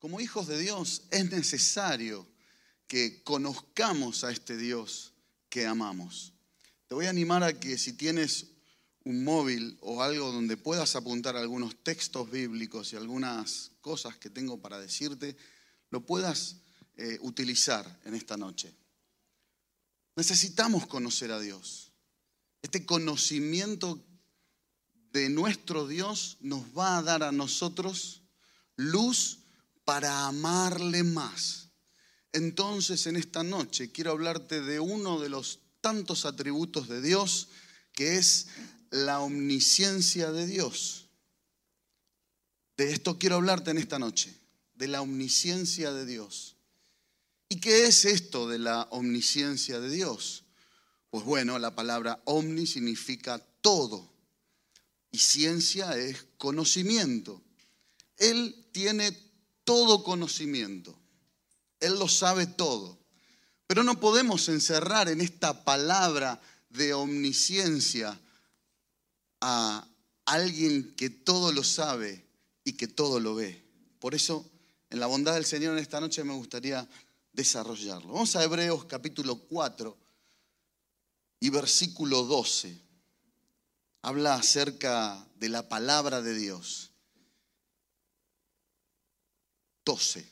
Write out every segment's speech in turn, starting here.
como hijos de Dios es necesario que conozcamos a este Dios que amamos. Te voy a animar a que si tienes un móvil o algo donde puedas apuntar algunos textos bíblicos y algunas cosas que tengo para decirte, lo puedas eh, utilizar en esta noche. Necesitamos conocer a Dios. Este conocimiento de nuestro Dios nos va a dar a nosotros luz para amarle más. Entonces en esta noche quiero hablarte de uno de los tantos atributos de Dios que es la omnisciencia de Dios. De esto quiero hablarte en esta noche, de la omnisciencia de Dios. ¿Y qué es esto de la omnisciencia de Dios? Pues bueno, la palabra omni significa todo y ciencia es conocimiento. Él tiene todo conocimiento. Él lo sabe todo. Pero no podemos encerrar en esta palabra de omnisciencia a alguien que todo lo sabe y que todo lo ve. Por eso, en la bondad del Señor en esta noche me gustaría desarrollarlo. Vamos a Hebreos capítulo 4 y versículo 12. Habla acerca de la palabra de Dios. 12,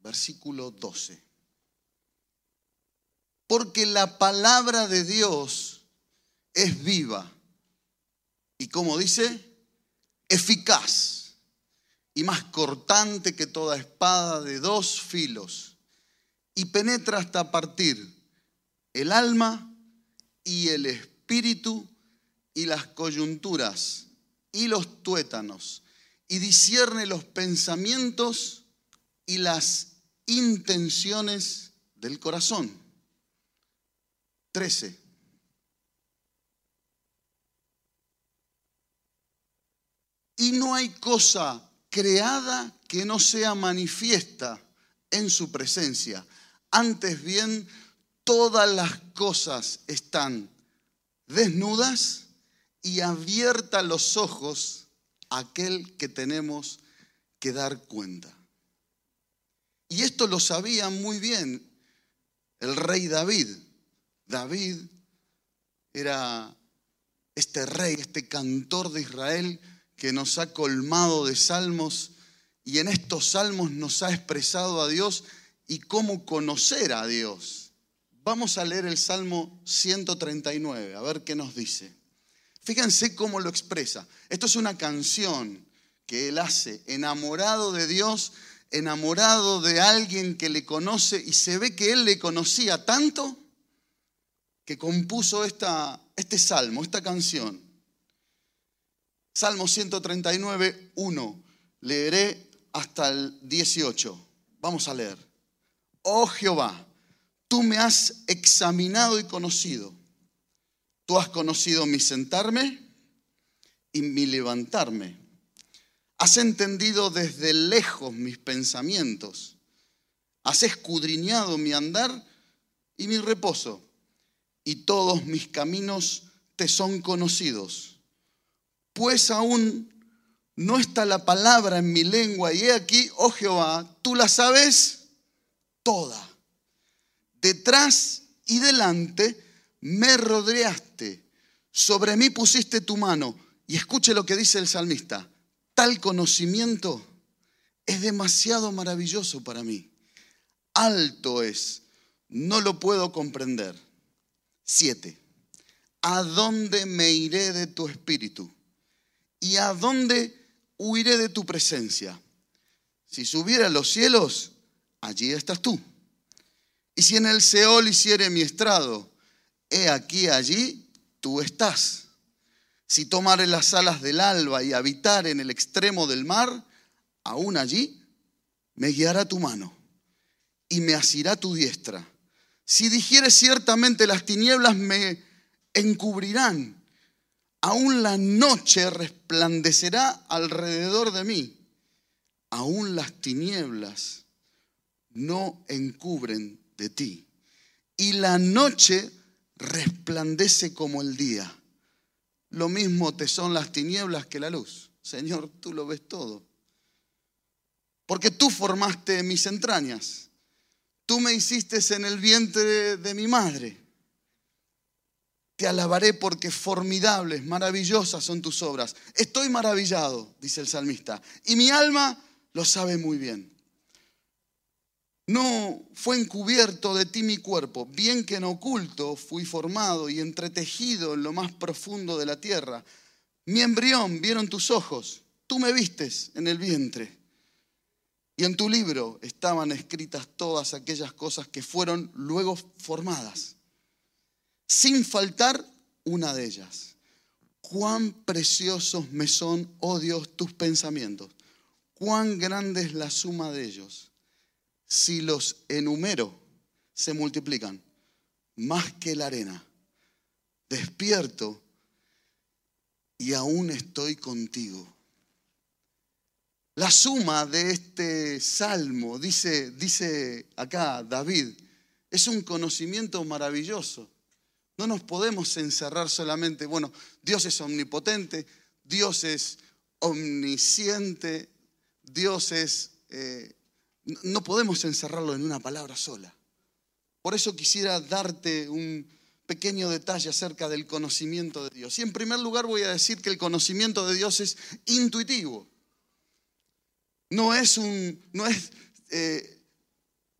versículo 12. Porque la palabra de Dios es viva y como dice, eficaz y más cortante que toda espada de dos filos y penetra hasta partir el alma y el espíritu y las coyunturas y los tuétanos y discierne los pensamientos y las intenciones del corazón. 13. Y no hay cosa creada que no sea manifiesta en su presencia. Antes bien, todas las cosas están desnudas y abiertas los ojos a aquel que tenemos que dar cuenta. Y esto lo sabía muy bien el rey David. David era este rey, este cantor de Israel que nos ha colmado de salmos y en estos salmos nos ha expresado a Dios y cómo conocer a Dios. Vamos a leer el Salmo 139, a ver qué nos dice. Fíjense cómo lo expresa. Esto es una canción que él hace, enamorado de Dios, enamorado de alguien que le conoce y se ve que él le conocía tanto que compuso este salmo, esta canción. Salmo 139, 1. Leeré hasta el 18. Vamos a leer. Oh Jehová, tú me has examinado y conocido. Tú has conocido mi sentarme y mi levantarme. Has entendido desde lejos mis pensamientos. Has escudriñado mi andar y mi reposo. Y todos mis caminos te son conocidos pues aún no está la palabra en mi lengua, y he aquí, oh Jehová, tú la sabes toda. Detrás y delante me rodeaste, sobre mí pusiste tu mano, y escuche lo que dice el salmista, tal conocimiento es demasiado maravilloso para mí. Alto es, no lo puedo comprender. Siete, ¿a dónde me iré de tu espíritu? ¿Y a dónde huiré de tu presencia? Si subiera a los cielos, allí estás tú. Y si en el Seol hiciere mi estrado, he aquí allí tú estás. Si tomare las alas del alba y habitar en el extremo del mar, aún allí me guiará tu mano y me asirá tu diestra. Si dijere ciertamente las tinieblas me encubrirán Aún la noche resplandecerá alrededor de mí. Aún las tinieblas no encubren de ti. Y la noche resplandece como el día. Lo mismo te son las tinieblas que la luz. Señor, tú lo ves todo. porque tú formaste mis entrañas. Tú me hiciste en el vientre de mi madre. Te alabaré porque formidables, maravillosas son tus obras. Estoy maravillado, dice el salmista, y mi alma lo sabe muy bien. No fue encubierto de ti mi cuerpo, bien que en oculto fui formado y entretejido en lo más profundo de la tierra. Mi embrión vieron tus ojos, tú me vistes en el vientre. Y en tu libro estaban escritas todas aquellas cosas que fueron luego formadas, sin faltar una de ellas. Cuán preciosos me son, oh Dios, tus pensamientos. Cuán grande es la suma de ellos si los enumero, se multiplican más que la arena. Despierto y aún estoy contigo. La suma de este salmo, dice, dice acá David, es un conocimiento maravilloso. No nos podemos encerrar solamente, bueno, Dios es omnipotente, Dios es omnisciente, Dios es eh, no podemos encerrarlo en una palabra sola. Por eso quisiera darte un pequeño detalle acerca del conocimiento de Dios. Y en primer lugar voy a decir que el conocimiento de Dios es intuitivo. No es un, no es, eh,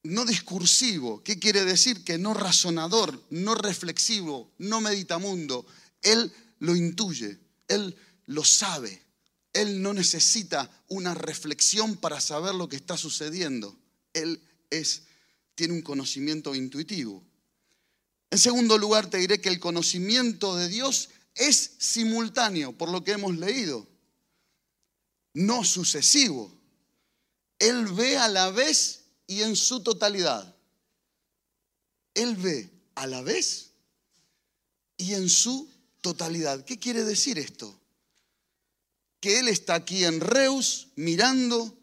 no discursivo. ¿Qué quiere decir? Que no razonador, no reflexivo, no meditamundo. Él lo intuye, él lo sabe. Él no necesita una reflexión para saber lo que está sucediendo. Él es, tiene un conocimiento intuitivo. En segundo lugar, te diré que el conocimiento de Dios es simultáneo, por lo que hemos leído, no sucesivo. Él ve a la vez y en su totalidad. Él ve a la vez y en su totalidad. ¿Qué quiere decir esto? Que Él está aquí en Reus mirando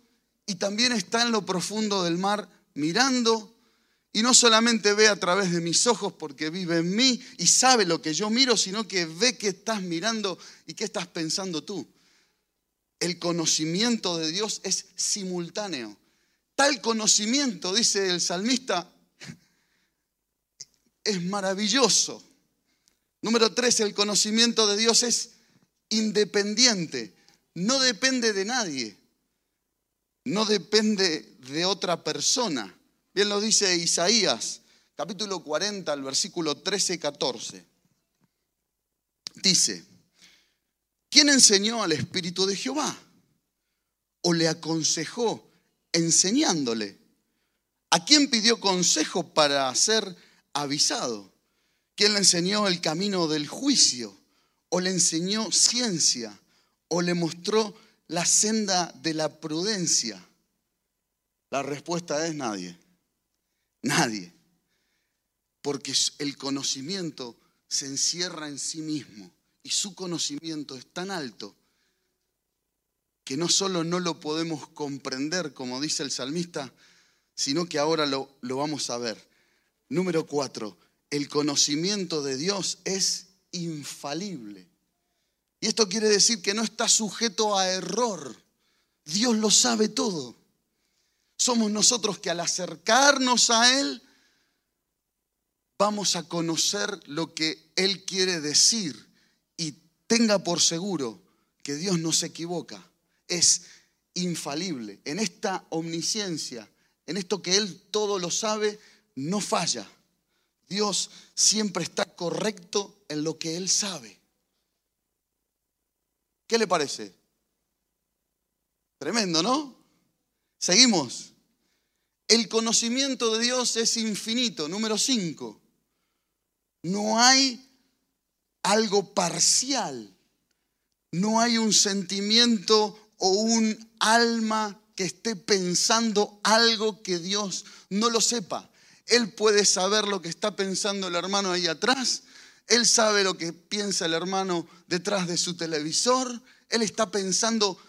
y también está en lo profundo del mar mirando y no solamente ve a través de mis ojos porque vive en mí y sabe lo que yo miro, sino que ve que estás mirando y qué estás pensando tú. El conocimiento de Dios es simultáneo. Tal conocimiento, dice el salmista, es maravilloso. Número tres, el conocimiento de Dios es independiente no depende de nadie, no depende de otra persona. Bien lo dice Isaías, capítulo 40, al versículo 13 y 14. Dice, ¿quién enseñó al Espíritu de Jehová? ¿O le aconsejó enseñándole? ¿A quién pidió consejo para ser avisado? ¿Quién le enseñó el camino del juicio? ¿O le enseñó ciencia? O le mostró la senda de la prudencia? La respuesta es nadie. Nadie. Porque el conocimiento se encierra en sí mismo y su conocimiento es tan alto que no solo no lo podemos comprender, como dice el salmista, sino que ahora lo, lo vamos a ver. Número cuatro, el conocimiento de Dios es infalible. Y esto quiere decir que no está sujeto a error. Dios lo sabe todo. Somos nosotros que al acercarnos a Él vamos a conocer lo que Él quiere decir y tenga por seguro que Dios no se equivoca. Es infalible. En esta omnisciencia, en esto que Él todo lo sabe, no falla. Dios siempre está correcto en lo que Él sabe. ¿Qué le parece? Tremendo, ¿no? Seguimos. El conocimiento de Dios es infinito. Número 5. No hay algo parcial. No hay un sentimiento o un alma que esté pensando algo que Dios no lo sepa. Él puede saber lo que está pensando el hermano ahí atrás él sabe lo que piensa el hermano detrás de su televisor. Él está pensando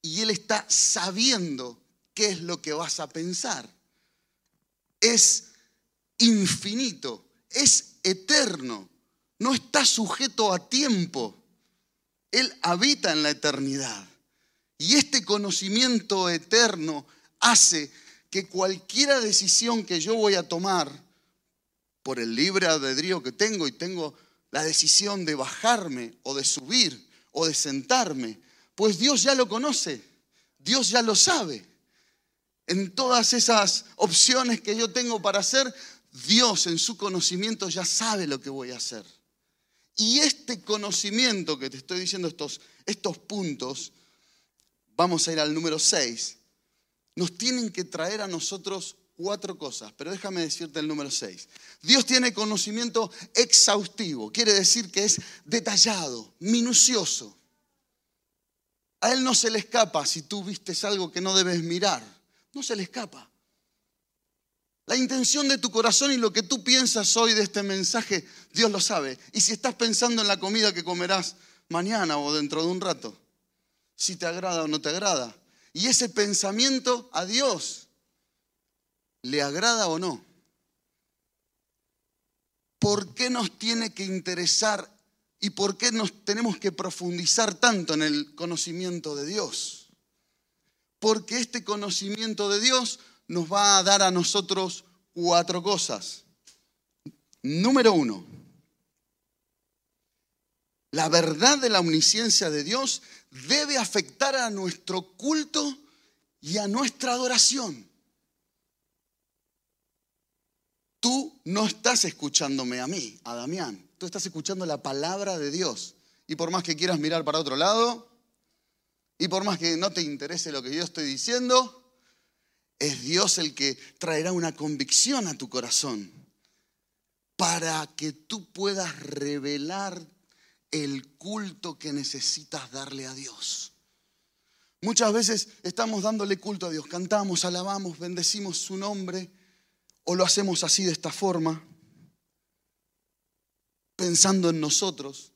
y él está sabiendo qué es lo que vas a pensar. Es infinito, es eterno, no está sujeto a tiempo. Él habita en la eternidad. Y este conocimiento eterno hace que cualquiera decisión que yo voy a tomar por el libre albedrío que tengo y tengo la decisión de bajarme o de subir o de sentarme, pues Dios ya lo conoce, Dios ya lo sabe. En todas esas opciones que yo tengo para hacer, Dios en su conocimiento ya sabe lo que voy a hacer. Y este conocimiento que te estoy diciendo, estos, estos puntos, vamos a ir al número 6, nos tienen que traer a nosotros cuatro cosas, pero déjame decirte el número 6. Dios tiene conocimiento exhaustivo, quiere decir que es detallado, minucioso. A Él no se le escapa si tú vistes algo que no debes mirar, no se le escapa. La intención de tu corazón y lo que tú piensas hoy de este mensaje, Dios lo sabe. Y si estás pensando en la comida que comerás mañana o dentro de un rato, si te agrada o no te agrada. Y ese pensamiento a Dios, ¿le agrada o no? ¿Por qué nos tiene que interesar y por qué nos tenemos que profundizar tanto en el conocimiento de Dios? Porque este conocimiento de Dios nos va a dar a nosotros cuatro cosas. Número uno, la verdad de la omnisciencia de Dios debe afectar a nuestro culto y a nuestra adoración. Tú no estás escuchándome a mí, a Damián. Tú estás escuchando la palabra de Dios. Y por más que quieras mirar para otro lado, y por más que no te interese lo que yo estoy diciendo, es Dios el que traerá una convicción a tu corazón para que tú puedas revelar el culto que necesitas darle a Dios. Muchas veces estamos dándole culto a Dios, cantamos, alabamos, bendecimos su nombre o lo hacemos así de esta forma, pensando en nosotros.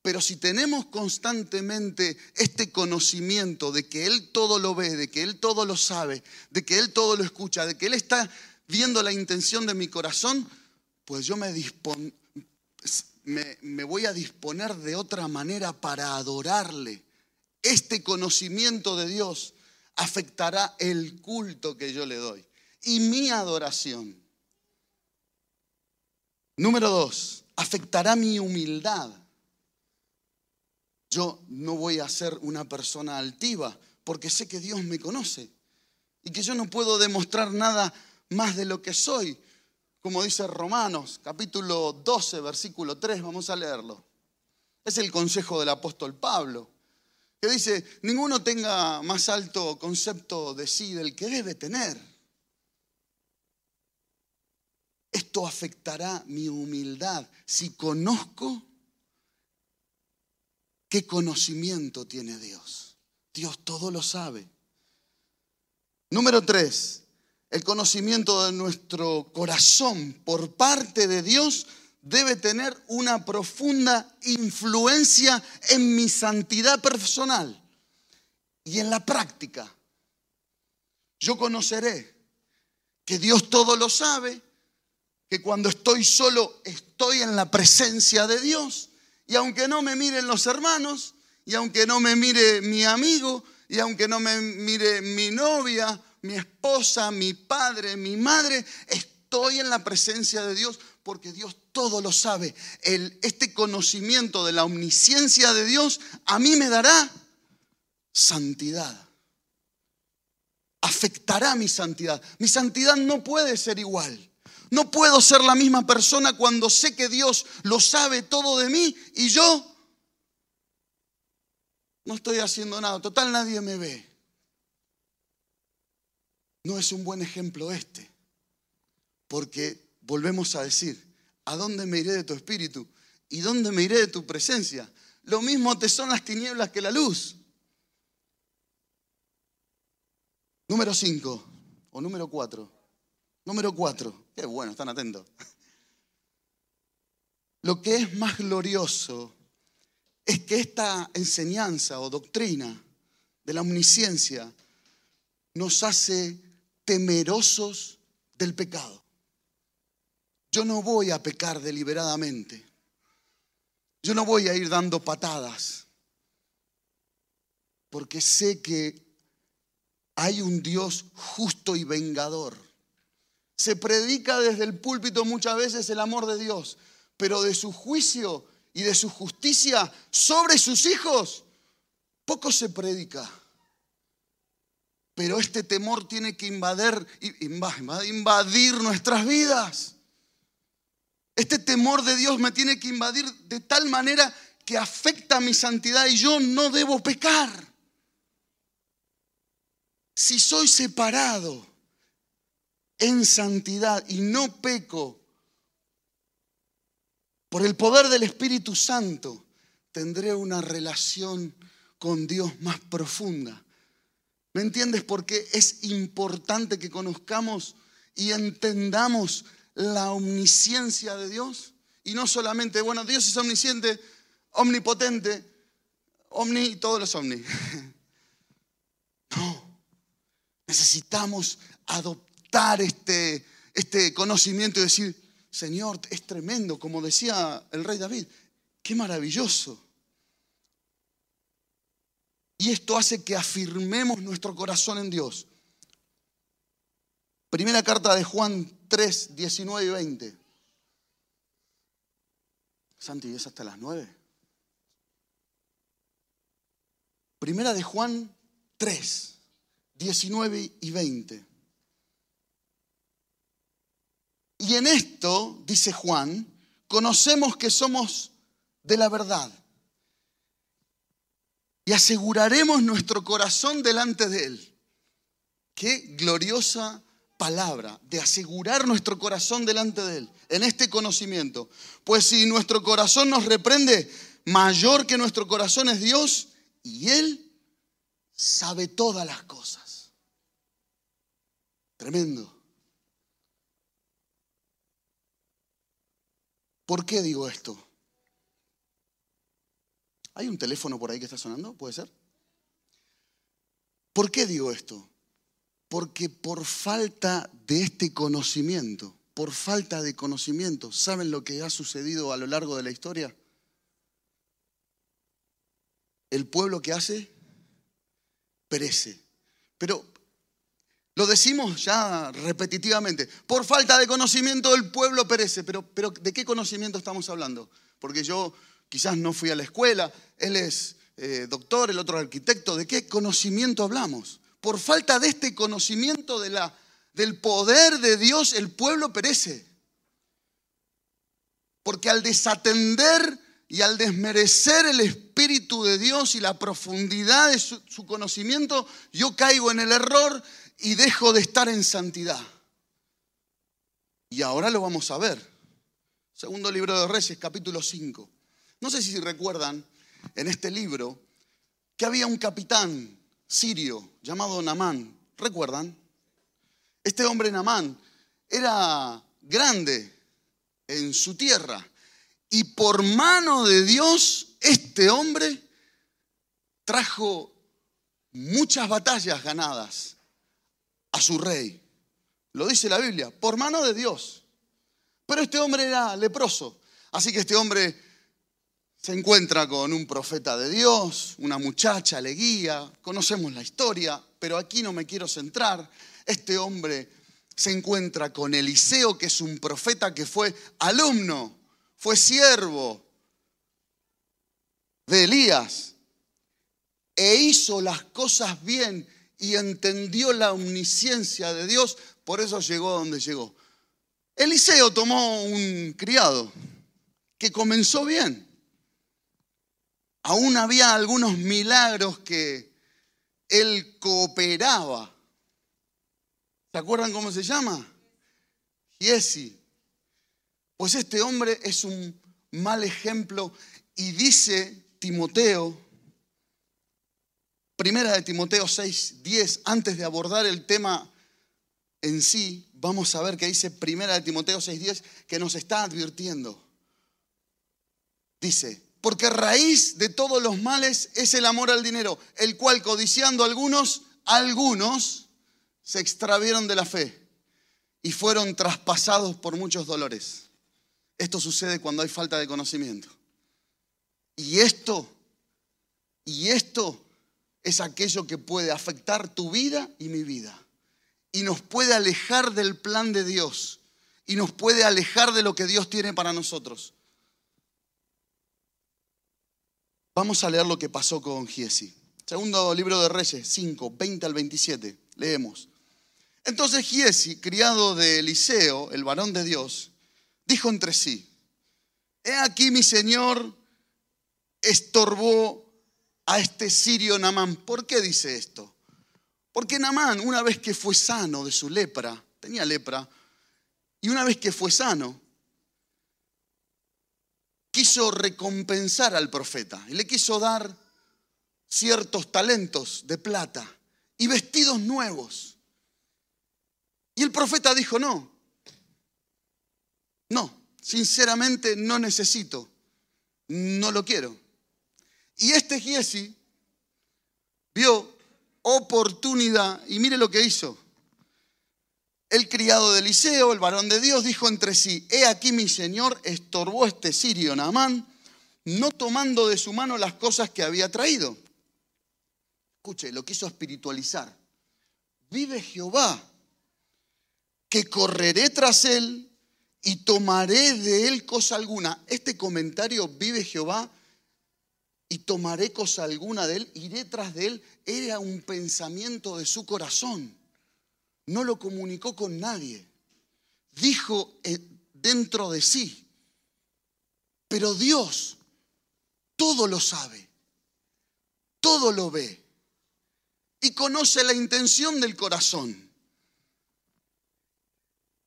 Pero si tenemos constantemente este conocimiento de que Él todo lo ve, de que Él todo lo sabe, de que Él todo lo escucha, de que Él está viendo la intención de mi corazón, pues yo me, me, voy a disponer de otra manera para adorarle. Este conocimiento de Dios afectará el culto que yo le doy y mi adoración. Número dos, afectará mi humildad. Yo no voy a ser una persona altiva porque sé que Dios me conoce y que yo no puedo demostrar nada más de lo que soy. Como dice Romanos capítulo 12, versículo 3, vamos a leerlo. Es el consejo del apóstol Pablo, que dice, ninguno tenga más alto concepto de sí del que debe tener. Afectará mi humildad si conozco ¿Qué conocimiento tiene Dios? Dios todo lo sabe. Número tres, el conocimiento de nuestro corazón por parte de Dios debe tener una profunda influencia en mi santidad personal y en la práctica. Yo conoceré que Dios todo lo sabe, que cuando estoy solo estoy en la presencia de Dios y aunque no me miren los hermanos, y aunque no me mire mi amigo, y aunque no me mire mi novia, mi esposa, mi padre, mi madre, estoy en la presencia de Dios porque Dios todo lo sabe. Este conocimiento de la omnisciencia de Dios a mí me dará santidad. Afectará mi santidad. Mi santidad no puede ser igual. No puedo ser la misma persona cuando sé que Dios lo sabe todo de mí y yo no estoy haciendo nada. Total, nadie me ve. No es un buen ejemplo este, porque volvemos a decir, ¿a dónde me iré de tu espíritu? ¿Y dónde me iré de tu presencia? Lo mismo te son las tinieblas que la luz. Número 5 o número 4. Número 4. Qué bueno, están atentos. Lo que es más glorioso es que esta enseñanza o doctrina de la omnisciencia nos hace temerosos del pecado. Yo no voy a pecar deliberadamente. Yo no voy a ir dando patadas porque sé que hay un Dios justo y vengador. Se predica desde el púlpito muchas veces el amor de Dios, pero de su juicio y de su justicia sobre sus hijos, poco se predica. Pero este temor tiene que invadir, invadir nuestras vidas. Este temor de Dios me tiene que invadir de tal manera que afecta mi santidad y yo no debo pecar. Si soy separado en santidad y no peco por el poder del Espíritu Santo, tendré una relación con Dios más profunda. ¿Me entiendes? Porque es importante que conozcamos y entendamos la omnisciencia de Dios. Y no solamente, bueno, Dios es omnisciente, omnipotente, omni, todos los omni. No, necesitamos adoptar este, este conocimiento y decir, Señor, es tremendo, como decía el rey David, qué maravilloso. Y esto hace que afirmemos nuestro corazón en Dios. Primera carta de Juan 3, 19 y 20. Santi, ¿es hasta las 9? Primera de Juan 3, 19 y 20. Y en esto, dice Juan, conocemos que somos de la verdad. Y aseguraremos nuestro corazón delante de Él. Qué gloriosa palabra de asegurar nuestro corazón delante de Él, en este conocimiento. Pues si nuestro corazón nos reprende, mayor que nuestro corazón es Dios y Él sabe todas las cosas. Tremendo. ¿Por qué digo esto? ¿Hay un teléfono por ahí que está sonando? ¿Puede ser? ¿Por qué digo esto? Porque por falta de este conocimiento, por falta de conocimiento, ¿saben lo que ha sucedido a lo largo de la historia? El pueblo que hace perece. Pero lo decimos ya repetitivamente. Por falta de conocimiento el pueblo perece. Pero, ¿de qué conocimiento estamos hablando? Porque yo quizás no fui a la escuela, él es eh, doctor, el otro arquitecto. ¿De qué conocimiento hablamos? Por falta de este conocimiento de la, del poder de Dios el pueblo perece. Porque al desatender y al desmerecer el Espíritu de Dios y la profundidad de su, conocimiento, yo caigo en el error y dejo de estar en santidad. Y ahora lo vamos a ver. Segundo libro de Reyes, capítulo 5. No sé si recuerdan en este libro que había un capitán sirio llamado Namán. ¿Recuerdan? Este hombre Namán era grande en su tierra y por mano de Dios, este hombre trajo muchas batallas ganadas a su rey. Lo dice la Biblia, por mano de Dios. Pero este hombre era leproso. Así que este hombre se encuentra con un profeta de Dios, una muchacha le guía, conocemos la historia, pero aquí no me quiero centrar. Este hombre se encuentra con Eliseo, que es un profeta que fue alumno fue siervo de Elías e hizo las cosas bien y entendió la omnisciencia de Dios, por eso llegó a donde llegó. Eliseo tomó un criado que comenzó bien. Aún había algunos milagros que él cooperaba. ¿Se acuerdan cómo se llama? Giesi. Pues este hombre es un mal ejemplo y dice Timoteo, primera de Timoteo 6, 10, antes de abordar el tema en sí, vamos a ver que dice primera de Timoteo 6, 10, que nos está advirtiendo. Dice, porque raíz de todos los males es el amor al dinero, el cual codiciando algunos, algunos se extravieron de la fe y fueron traspasados por muchos dolores. Esto sucede cuando hay falta de conocimiento. Y esto, y esto es aquello que puede afectar tu vida y mi vida. Y nos puede alejar del plan de Dios. Y nos puede alejar de lo que Dios tiene para nosotros. Vamos a leer lo que pasó con Giesi. Segundo libro de Reyes, 5, 20 al 27. Leemos. Entonces Giesi, criado de Eliseo, el varón de Dios, dijo entre sí, he aquí mi señor estorbó a este sirio Namán. ¿Por qué dice esto? Porque Namán, una vez que fue sano de su lepra, tenía lepra, y una vez que fue sano, quiso recompensar al profeta y le quiso dar ciertos talentos de plata y vestidos nuevos. Y el profeta dijo, no, no, sinceramente no necesito, no lo quiero. Y este Giesi vio oportunidad y mire lo que hizo. El criado de Eliseo, el varón de Dios, dijo entre sí, he aquí mi señor estorbó este sirio Naamán, no tomando de su mano las cosas que había traído. Escuche, lo quiso espiritualizar. Vive Jehová, que correré tras él y tomaré de él cosa alguna. Este comentario, vive Jehová, y tomaré cosa alguna de él, iré tras de él, era un pensamiento de su corazón. No lo comunicó con nadie. Dijo eh, dentro de sí. Pero Dios todo lo sabe, todo lo ve y conoce la intención del corazón.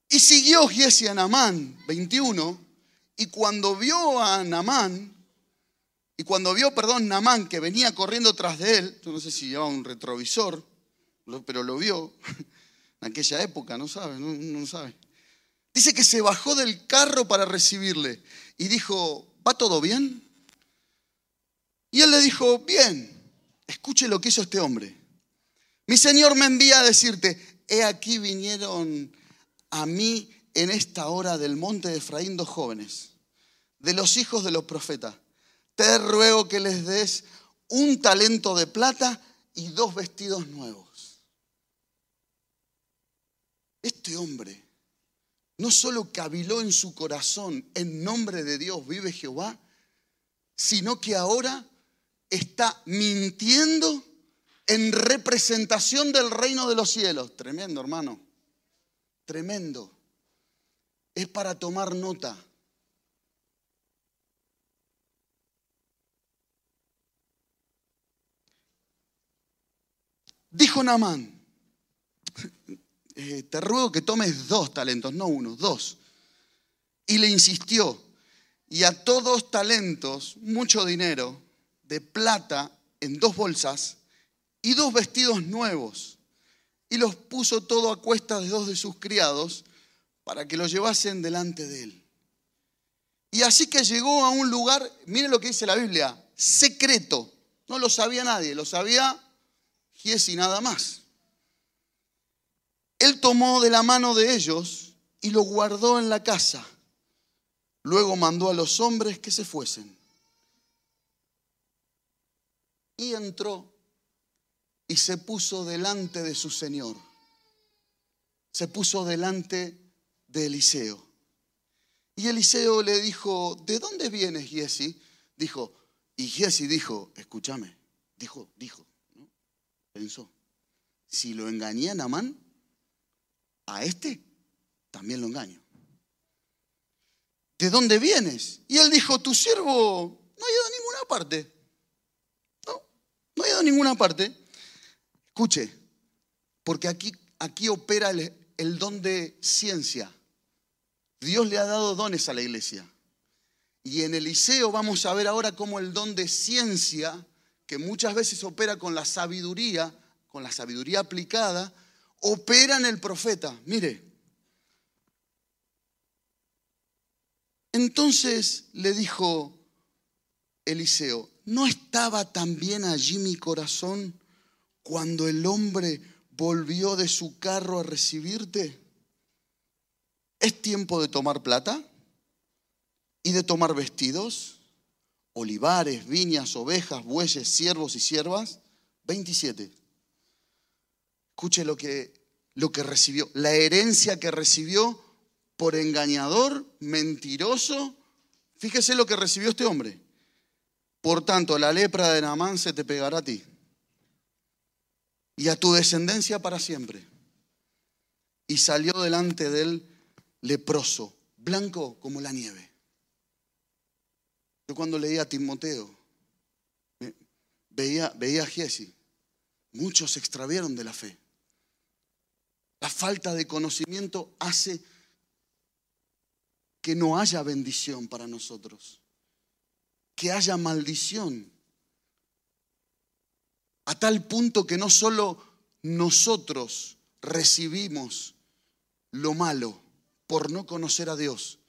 Y siguió Giesi a Namán, 21, y cuando vio a Namán, y cuando vio, perdón, Namán que venía corriendo tras de él, yo no sé si llevaba un retrovisor, pero lo vio en aquella época, no sabe, no, no sabe. Dice que se bajó del carro para recibirle y dijo, ¿va todo bien? Y él le dijo, bien, escuche lo que hizo este hombre. Mi Señor me envía a decirte, he aquí vinieron a mí en esta hora del monte de Efraín dos jóvenes, de los hijos de los profetas te ruego que les des un talento de plata y dos vestidos nuevos. Este hombre no solo caviló en su corazón, en nombre de Dios vive Jehová, sino que ahora está mintiendo en representación del reino de los cielos. Tremendo, hermano. Tremendo. Es para tomar nota. Dijo Namán, eh, te ruego que tomes dos talentos, no uno, dos. Y le insistió, y a todos talentos, mucho dinero, de plata en dos bolsas y dos vestidos nuevos. Y los puso todo a cuesta de dos de sus criados para que lo llevasen delante de él. Y así que llegó a un lugar, mire lo que dice la Biblia, secreto. No lo sabía nadie, lo sabía y nada más. Él tomó de la mano de ellos y lo guardó en la casa. Luego mandó a los hombres que se fuesen. Y entró y se puso delante de su Señor. Se puso delante de Eliseo. Y Eliseo le dijo, ¿de dónde vienes, Giesi? Dijo, y Giesi dijo, escúchame, dijo, dijo, pensó, si lo engañé a Namán, a este también lo engaño. ¿De dónde vienes? Y él dijo, tu siervo no ha ido a ninguna parte. No, no ha ido a ninguna parte. Escuche, porque aquí, aquí opera el, el don de ciencia. Dios le ha dado dones a la iglesia. Y en Eliseo vamos a ver ahora cómo el don de ciencia que muchas veces opera con la sabiduría, con la sabiduría aplicada, opera en el profeta. Mire. Entonces le dijo Eliseo, ¿no estaba también allí mi corazón cuando el hombre volvió de su carro a recibirte? ¿Es tiempo de tomar plata y de tomar vestidos? Olivares, viñas, ovejas, bueyes, siervos y siervas. 27. Escuche lo que, lo que recibió, la herencia que recibió por engañador, mentiroso. Fíjese lo que recibió este hombre. Por tanto, la lepra de Naamán se te pegará a ti y a tu descendencia para siempre. Y salió delante de él leproso, blanco como la nieve. Yo cuando leía a Timoteo, veía, veía a Giesi, muchos se extravieron de la fe. La falta de conocimiento hace que no haya bendición para nosotros, que haya maldición. A tal punto que no solo nosotros recibimos lo malo por no conocer a Dios,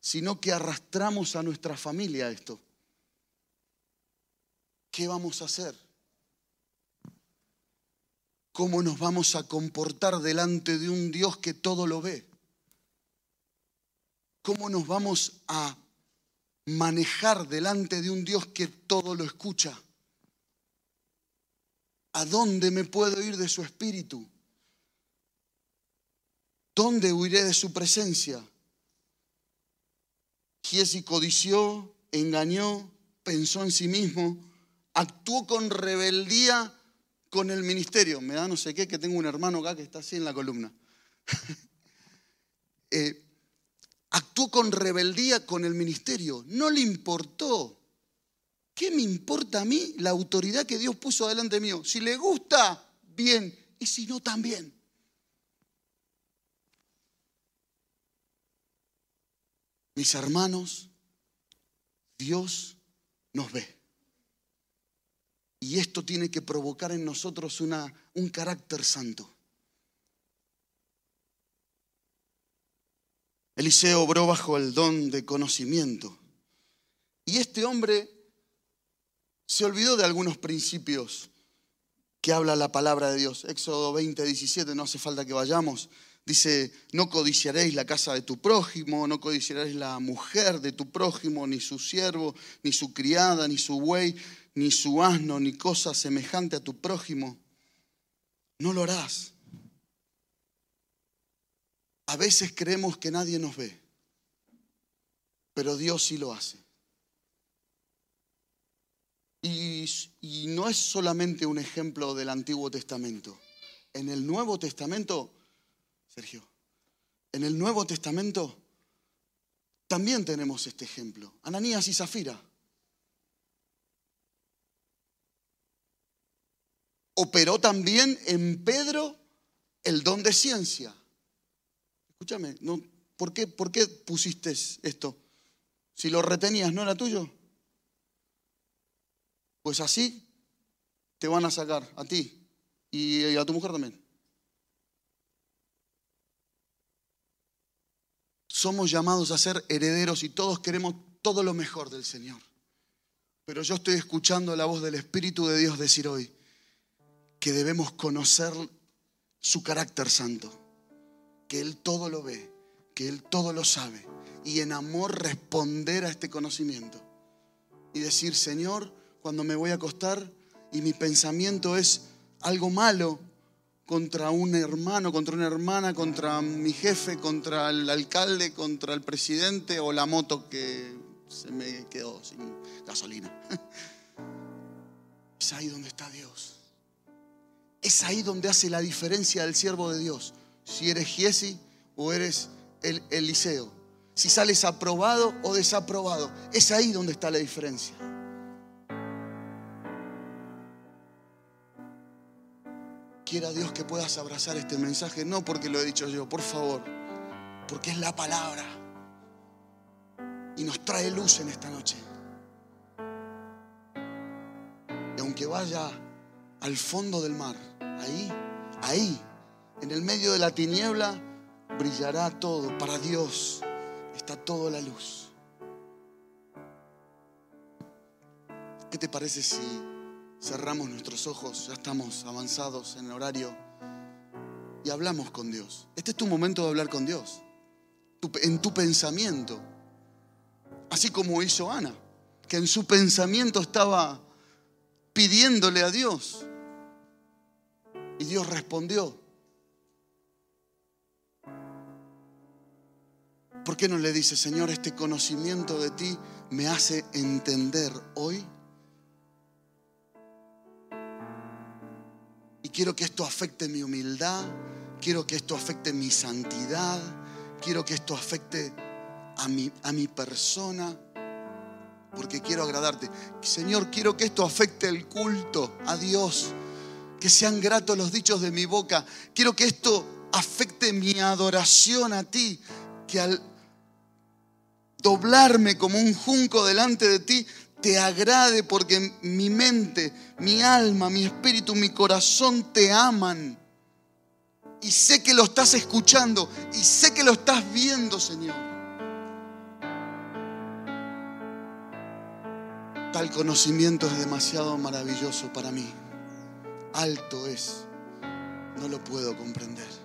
sino que arrastramos a nuestra familia a esto. ¿Qué vamos a hacer? ¿Cómo nos vamos a comportar delante de un Dios que todo lo ve? ¿Cómo nos vamos a manejar delante de un Dios que todo lo escucha? ¿A dónde me puedo ir de su espíritu? ¿Dónde huiré de su presencia? Giesi codició, engañó, pensó en sí mismo, actuó con rebeldía con el ministerio. Me da no sé qué, que tengo un hermano acá que está así en la columna. Eh, actuó con rebeldía con el ministerio. No le importó. ¿Qué me importa a mí la autoridad que Dios puso delante mío? Si le gusta, bien. Y si no, también. Mis hermanos, Dios nos ve. Y esto tiene que provocar en nosotros una, un carácter santo. Eliseo obró bajo el don de conocimiento. Y este hombre se olvidó de algunos principios que habla la palabra de Dios. Éxodo 20, 17, no hace falta que vayamos. Dice, no codiciaréis la casa de tu prójimo, no codiciaréis la mujer de tu prójimo, ni su siervo, ni su criada, ni su buey, ni su asno, ni cosa semejante a tu prójimo. No lo harás. A veces creemos que nadie nos ve, pero Dios sí lo hace. Y, y, no es solamente un ejemplo del Antiguo Testamento. En el Nuevo Testamento Sergio. En el Nuevo Testamento también tenemos este ejemplo. Ananías y Zafira. Operó también en Pedro el don de ciencia. Escúchame, no, ¿por, qué, ¿por qué pusiste esto? Si lo retenías, ¿no era tuyo? Pues así te van a sacar a ti y a tu mujer también. Somos llamados a ser herederos y todos queremos todo lo mejor del Señor. Pero yo estoy escuchando la voz del Espíritu de Dios decir hoy que debemos conocer su carácter santo, que Él todo lo ve, que Él todo lo sabe y en amor responder a este conocimiento y decir, Señor, cuando me voy a acostar y mi pensamiento es algo malo, contra un hermano, contra una hermana, contra mi jefe, contra el alcalde, contra el presidente o la moto que se me quedó sin gasolina. Es ahí donde está Dios. Es ahí donde hace la diferencia del siervo de Dios. Si eres Giesi o eres el Eliseo. Si sales aprobado o desaprobado. Es ahí donde está la diferencia. Quiera Dios que puedas abrazar este mensaje, no porque lo he dicho yo, por favor, porque es la palabra y nos trae luz en esta noche. Y aunque vaya al fondo del mar, ahí, ahí, en el medio de la tiniebla, brillará todo. Para Dios está toda la luz. ¿Qué te parece si cerramos nuestros ojos, ya estamos avanzados en el horario y hablamos con Dios. Este es tu momento de hablar con Dios, en tu pensamiento, así como hizo Ana, que en su pensamiento estaba pidiéndole a Dios. Y Dios respondió. ¿Por qué no le dice, Señor, este conocimiento de ti me hace entender hoy? Quiero que esto afecte mi humildad, quiero que esto afecte mi santidad, quiero que esto afecte a mi, a mi persona, porque quiero agradarte. Señor, quiero que esto afecte el culto a Dios, que sean gratos los dichos de mi boca. Quiero que esto afecte mi adoración a ti, que al doblarme como un junco delante de ti, te agrade porque mi mente, mi alma, mi espíritu, mi corazón te aman. Y sé que lo estás escuchando y sé que lo estás viendo, Señor. Tal conocimiento es demasiado maravilloso para mí. Alto es. No lo puedo comprender.